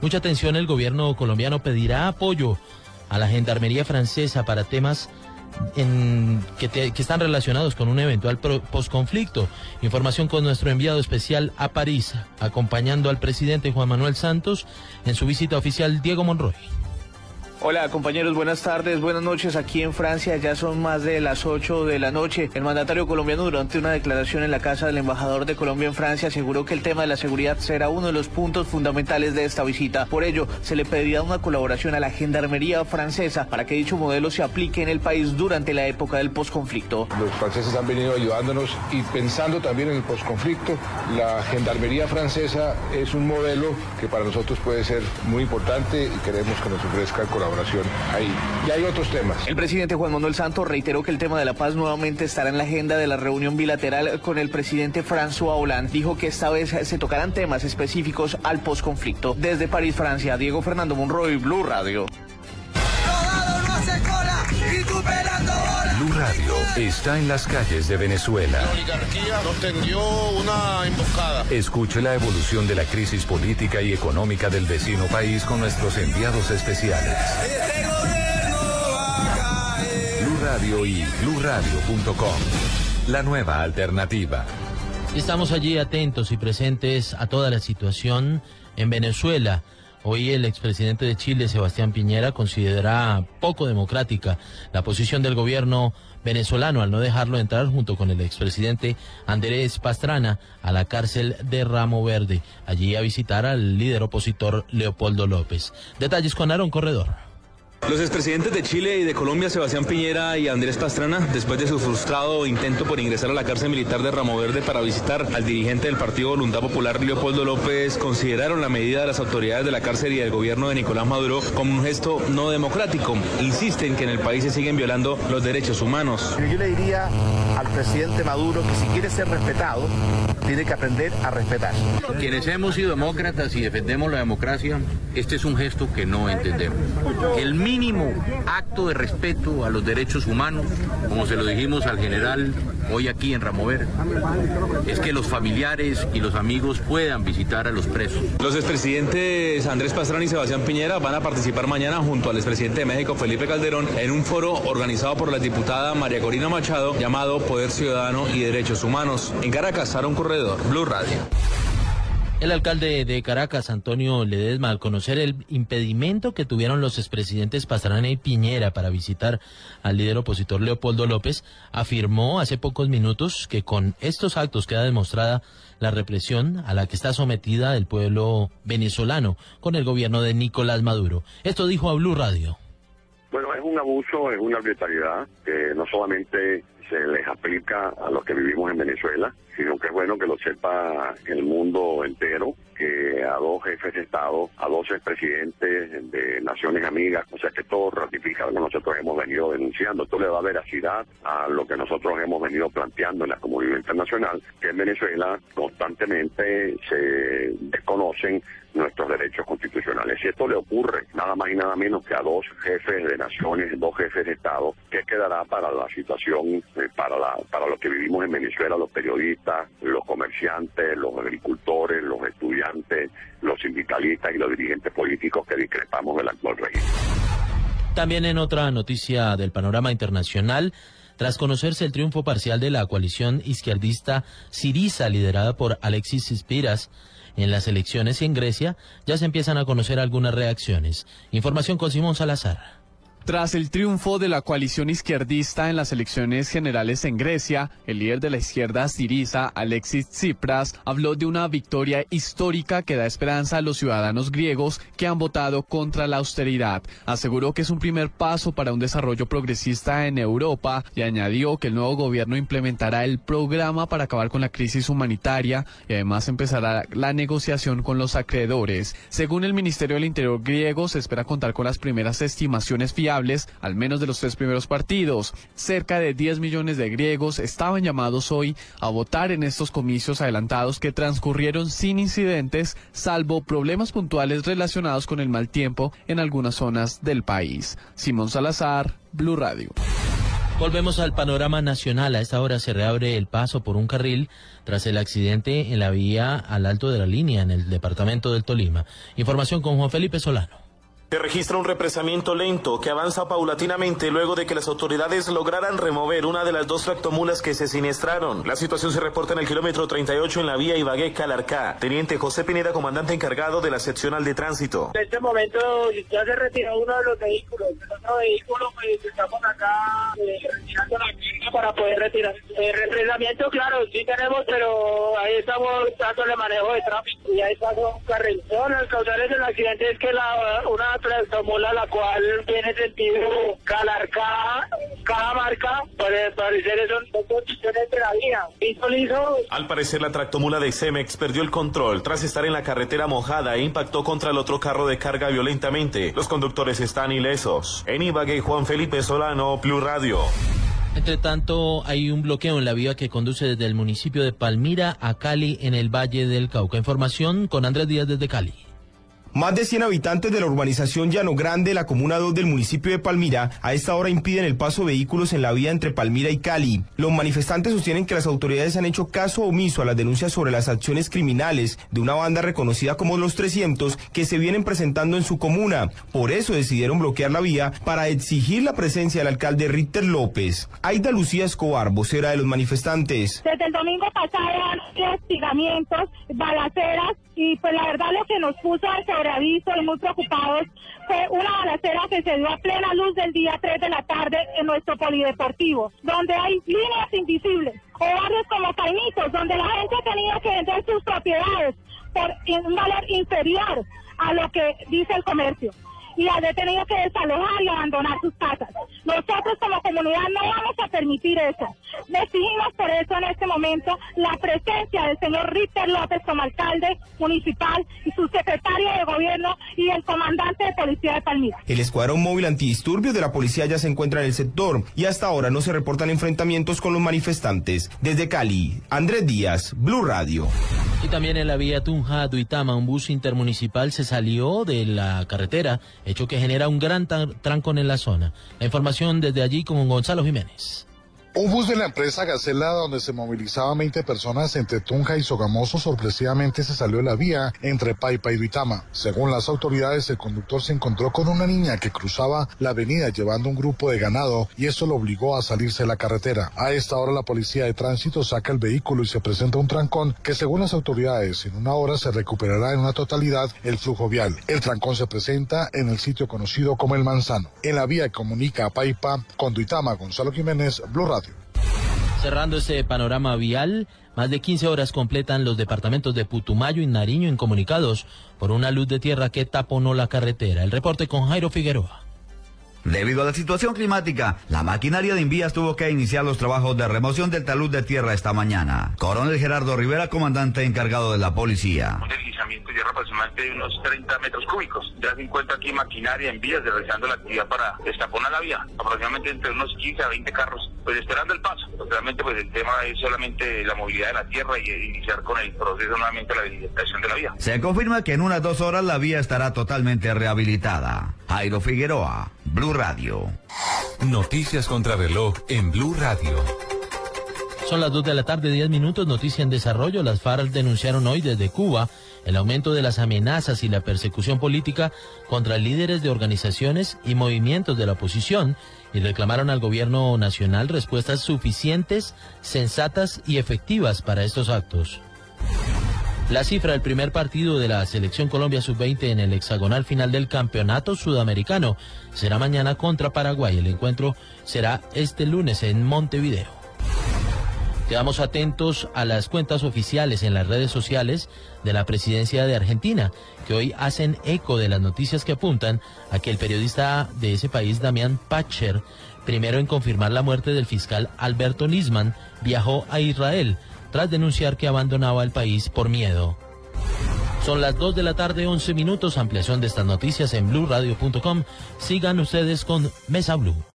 Mucha atención, el gobierno colombiano pedirá apoyo a la gendarmería francesa para temas que, están relacionados con un eventual posconflicto. Información con nuestro enviado especial a París, acompañando al presidente Juan Manuel Santos en su visita oficial Diego Monroy. Hola compañeros, buenas tardes, buenas noches. Aquí en Francia ya son más de las 8 de la noche. El mandatario colombiano durante una declaración en la casa del embajador de Colombia en Francia aseguró que el tema de la seguridad será uno de los puntos fundamentales de esta visita. Por ello, se le pedirá una colaboración a la Gendarmería francesa para que dicho modelo se aplique en el país durante la época del posconflicto. Los franceses han venido ayudándonos y pensando también en el posconflicto, la Gendarmería francesa es un modelo que para nosotros puede ser muy importante y queremos que nos ofrezca colaboración ahí. Y hay otros temas. El presidente Juan Manuel Santos reiteró que el tema de la paz nuevamente estará en la agenda de la reunión bilateral con el presidente François Hollande. Dijo que esta vez se tocarán temas específicos al posconflicto. Desde París, Francia, Diego Fernando Monroy, Blue Radio. Blue Radio está en las calles de Venezuela. La oligarquía nos tendió una emboscada. Escuche la evolución de la crisis política y económica del vecino país con nuestros enviados especiales. Blue Radio y BlueRadio.com. La nueva alternativa. Estamos allí atentos y presentes a toda la situación en Venezuela. Hoy el expresidente de Chile, Sebastián Piñera, considera poco democrática la posición del gobierno venezolano al no dejarlo entrar junto con el expresidente Andrés Pastrana a la cárcel de Ramo Verde, allí a visitar al líder opositor Leopoldo López. Detalles con Aaron Corredor. Los expresidentes de Chile y de Colombia, Sebastián Piñera y Andrés Pastrana, después de su frustrado intento por ingresar a la cárcel militar de Ramo Verde para visitar al dirigente del Partido Voluntad Popular, Leopoldo López, consideraron la medida de las autoridades de la cárcel y del gobierno de Nicolás Maduro como un gesto no democrático. Insisten que en el país se siguen violando los derechos humanos. Yo le diría al presidente Maduro que si quiere ser respetado, tiene que aprender a respetar. Quienes hemos sido demócratas y defendemos la democracia, este es un gesto que no entendemos. El mínimo acto de respeto a los derechos humanos, como se lo dijimos al general hoy aquí en Ramover, es que los familiares y los amigos puedan visitar a los presos. Los expresidentes Andrés Pastrana y Sebastián Piñera van a participar mañana junto al expresidente de México, Felipe Calderón, en un foro organizado por la diputada María Corina Machado llamado Poder Ciudadano y Derechos Humanos. En Caracas, un Corredor, Blue Radio. El alcalde de Caracas, Antonio Ledesma, al conocer el impedimento que tuvieron los expresidentes Pastrana y Piñera para visitar al líder opositor Leopoldo López, afirmó hace pocos minutos que con estos actos queda demostrada la represión a la que está sometida el pueblo venezolano con el gobierno de Nicolás Maduro. Esto dijo a Blue Radio. Bueno, es un abuso, es una que no solamente se les aplica a los que vivimos en Venezuela, sino que es bueno que lo sepa el mundo entero, que a dos jefes de Estado, a dos expresidentes de naciones amigas, o sea que todo ratifica lo que nosotros hemos venido denunciando. Esto le da veracidad a lo que nosotros hemos venido planteando en la comunidad internacional, que en Venezuela constantemente se desconocen nuestros derechos constitucionales. Si esto le ocurre nada más y nada menos que a dos jefes de naciones, dos jefes de Estado, ¿qué quedará para la situación, eh, para, la, para lo que vivimos en Venezuela, los periodistas? los comerciantes, los agricultores, los estudiantes, los sindicalistas y los dirigentes políticos que discrepamos del actual régimen. También en otra noticia del panorama internacional, tras conocerse el triunfo parcial de la coalición izquierdista Siriza, liderada por Alexis Spiras, en las elecciones en Grecia, ya se empiezan a conocer algunas reacciones. Información con Simón Salazar. Tras el triunfo de la coalición izquierdista en las elecciones generales en Grecia, el líder de la izquierda Siriza, Alexis Tsipras, habló de una victoria histórica que da esperanza a los ciudadanos griegos que han votado contra la austeridad. Aseguró que es un primer paso para un desarrollo progresista en Europa y añadió que el nuevo gobierno implementará el programa para acabar con la crisis humanitaria y además empezará la negociación con los acreedores. Según el Ministerio del Interior griego, se espera contar con las primeras estimaciones fiables al menos de los tres primeros partidos. Cerca de 10 millones de griegos estaban llamados hoy a votar en estos comicios adelantados que transcurrieron sin incidentes, salvo problemas puntuales relacionados con el mal tiempo en algunas zonas del país. Simón Salazar, Blue Radio. Volvemos al panorama nacional. A esta hora se reabre el paso por un carril tras el accidente en la vía al alto de la línea en el departamento del Tolima. Información con Juan Felipe Solano. Se registra un represamiento lento que avanza paulatinamente luego de que las autoridades lograran remover una de las dos tractomulas que se siniestraron. La situación se reporta en el kilómetro 38 en la vía Ibagué-Calarcá. Teniente José Pineda, comandante encargado de la seccional de tránsito. En este momento ya se retiró uno de los vehículos. El otro vehículo, pues estamos acá eh, retirando la carga para poder retirar. El represamiento, claro, sí tenemos, pero ahí estamos dándole manejo de tráfico y ahí pasó un carril. No, las causales del accidente es que la, una tractomula la cual tiene sentido Calarcá, cada marca, para parecer son dos posiciones de la vía. Piso liso. Al parecer la tractomula de Cemex perdió el control tras estar en la carretera mojada e impactó contra el otro carro de carga violentamente. Los conductores están ilesos. En Ibagué, Juan Felipe Solano, Plus Radio. Entre tanto, hay un bloqueo en la vía que conduce desde el municipio de Palmira a Cali en el Valle del Cauca. Información con Andrés Díaz desde Cali. Más de 100 habitantes de la urbanización Llano Grande, la comuna 2 del municipio de Palmira, a esta hora impiden el paso de vehículos en la vía entre Palmira y Cali. Los manifestantes sostienen que las autoridades han hecho caso omiso a las denuncias sobre las acciones criminales de una banda reconocida como Los 300 que se vienen presentando en su comuna. Por eso decidieron bloquear la vía para exigir la presencia del alcalde Ritter López. Aida Lucía Escobar, vocera de los manifestantes. Desde el domingo pasado han balaceras y pues la verdad lo que nos puso al sobreaviso y muy preocupados fue una balacera que se dio a plena luz del día 3 de la tarde en nuestro polideportivo, donde hay líneas invisibles, o barrios como Caimitos, donde la gente tenía que vender sus propiedades por un valor inferior a lo que dice el comercio y ha tenido que desalojar y abandonar sus casas. Nosotros como comunidad no vamos a permitir eso. Decidimos por eso en este momento la presencia del señor Ritter López como alcalde municipal y su secretario de gobierno y el comandante de policía de Palmira. El escuadrón móvil antidisturbios de la policía ya se encuentra en el sector y hasta ahora no se reportan enfrentamientos con los manifestantes. Desde Cali, Andrés Díaz, Blue Radio. Y también en la vía Tunja-Duitama, un bus intermunicipal se salió de la carretera hecho que genera un gran trancón en la zona. La información desde allí con Gonzalo Jiménez. Un bus de la empresa Gacela, donde se movilizaban 20 personas entre Tunja y Sogamoso, sorpresivamente se salió de la vía entre Paipa y Duitama. Según las autoridades, el conductor se encontró con una niña que cruzaba la avenida llevando un grupo de ganado y eso lo obligó a salirse de la carretera. A esta hora, la policía de tránsito saca el vehículo y se presenta un trancón que, según las autoridades, en una hora se recuperará en una totalidad el flujo vial. El trancón se presenta en el sitio conocido como El Manzano, en la vía que comunica a Paipa con Duitama. Gonzalo Jiménez, Blue Radio. Cerrando este panorama vial, más de 15 horas completan los departamentos de Putumayo y Nariño incomunicados por una luz de tierra que taponó la carretera. El reporte con Jairo Figueroa. Debido a la situación climática, la maquinaria de envías tuvo que iniciar los trabajos de remoción del talud de tierra esta mañana. Coronel Gerardo Rivera, comandante encargado de la policía. Tierra aproximadamente de unos 30 metros cúbicos. Ya se encuentra aquí maquinaria en vías realizando la actividad para destaponar la vía. Aproximadamente entre unos 15 a 20 carros, pues esperando el paso. Realmente pues el tema es solamente la movilidad de la tierra y iniciar con el proceso nuevamente de la habilitación de la vía. Se confirma que en unas dos horas la vía estará totalmente rehabilitada. Jairo Figueroa, Blue Radio. Noticias contra reloj en Blue Radio. Son las 2 de la tarde, 10 minutos, noticia en desarrollo. Las FARC denunciaron hoy desde Cuba el aumento de las amenazas y la persecución política contra líderes de organizaciones y movimientos de la oposición y reclamaron al gobierno nacional respuestas suficientes, sensatas y efectivas para estos actos. La cifra del primer partido de la Selección Colombia Sub-20 en el hexagonal final del Campeonato Sudamericano será mañana contra Paraguay. El encuentro será este lunes en Montevideo. Quedamos atentos a las cuentas oficiales en las redes sociales de la presidencia de Argentina, que hoy hacen eco de las noticias que apuntan a que el periodista de ese país, Damián Pacher, primero en confirmar la muerte del fiscal Alberto Nisman, viajó a Israel tras denunciar que abandonaba el país por miedo. Son las 2 de la tarde, 11 minutos. Ampliación de estas noticias en blurradio.com. Sigan ustedes con Mesa Blue.